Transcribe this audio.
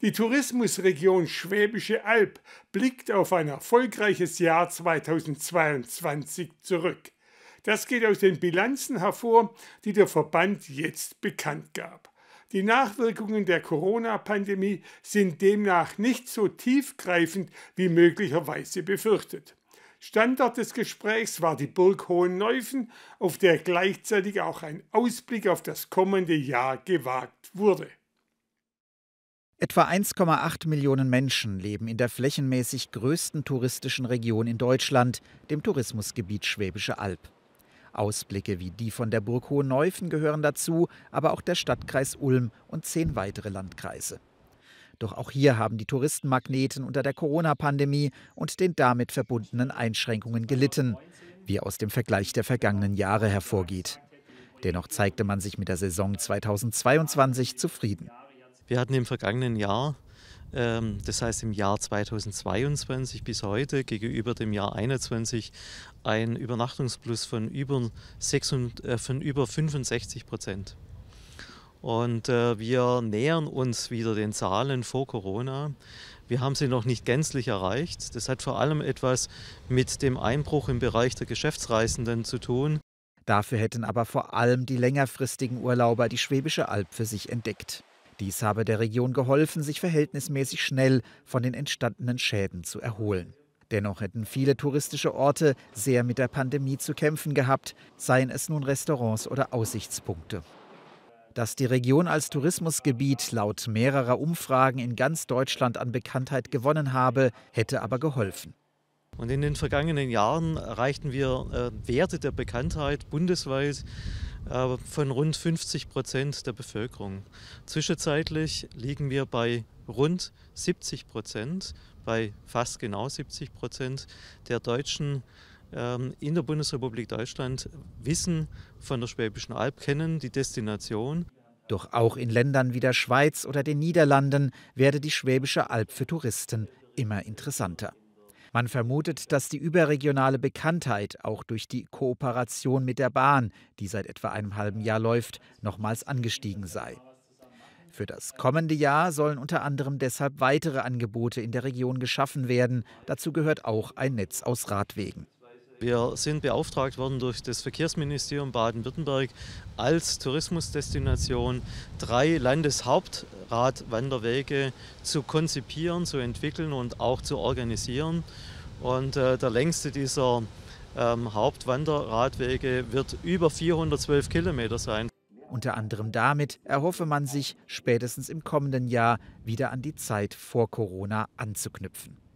Die Tourismusregion Schwäbische Alb blickt auf ein erfolgreiches Jahr 2022 zurück. Das geht aus den Bilanzen hervor, die der Verband jetzt bekannt gab. Die Nachwirkungen der Corona-Pandemie sind demnach nicht so tiefgreifend wie möglicherweise befürchtet. Standort des Gesprächs war die Burg Hohenneufen, auf der gleichzeitig auch ein Ausblick auf das kommende Jahr gewagt wurde. Etwa 1,8 Millionen Menschen leben in der flächenmäßig größten touristischen Region in Deutschland, dem Tourismusgebiet Schwäbische Alb. Ausblicke wie die von der Burg Hohenneufen gehören dazu, aber auch der Stadtkreis Ulm und zehn weitere Landkreise. Doch auch hier haben die Touristenmagneten unter der Corona-Pandemie und den damit verbundenen Einschränkungen gelitten, wie aus dem Vergleich der vergangenen Jahre hervorgeht. Dennoch zeigte man sich mit der Saison 2022 zufrieden. Wir hatten im vergangenen Jahr, ähm, das heißt im Jahr 2022 bis heute gegenüber dem Jahr 2021, einen Übernachtungsplus von über, 6, äh, von über 65 Prozent. Und äh, wir nähern uns wieder den Zahlen vor Corona. Wir haben sie noch nicht gänzlich erreicht. Das hat vor allem etwas mit dem Einbruch im Bereich der Geschäftsreisenden zu tun. Dafür hätten aber vor allem die längerfristigen Urlauber die Schwäbische Alb für sich entdeckt. Dies habe der Region geholfen, sich verhältnismäßig schnell von den entstandenen Schäden zu erholen. Dennoch hätten viele touristische Orte sehr mit der Pandemie zu kämpfen gehabt, seien es nun Restaurants oder Aussichtspunkte. Dass die Region als Tourismusgebiet laut mehrerer Umfragen in ganz Deutschland an Bekanntheit gewonnen habe, hätte aber geholfen. Und in den vergangenen Jahren erreichten wir äh, Werte der Bekanntheit bundesweit von rund 50 Prozent der Bevölkerung. Zwischenzeitlich liegen wir bei rund 70 Prozent, bei fast genau 70 Prozent der Deutschen ähm, in der Bundesrepublik Deutschland wissen von der Schwäbischen Alb, kennen die Destination. Doch auch in Ländern wie der Schweiz oder den Niederlanden werde die Schwäbische Alb für Touristen immer interessanter. Man vermutet, dass die überregionale Bekanntheit auch durch die Kooperation mit der Bahn, die seit etwa einem halben Jahr läuft, nochmals angestiegen sei. Für das kommende Jahr sollen unter anderem deshalb weitere Angebote in der Region geschaffen werden. Dazu gehört auch ein Netz aus Radwegen. Wir sind beauftragt worden durch das Verkehrsministerium Baden-Württemberg als Tourismusdestination drei Landeshauptradwanderwege zu konzipieren, zu entwickeln und auch zu organisieren. Und äh, der längste dieser ähm, Hauptwanderradwege wird über 412 Kilometer sein. Unter anderem damit erhoffe man sich, spätestens im kommenden Jahr wieder an die Zeit vor Corona anzuknüpfen.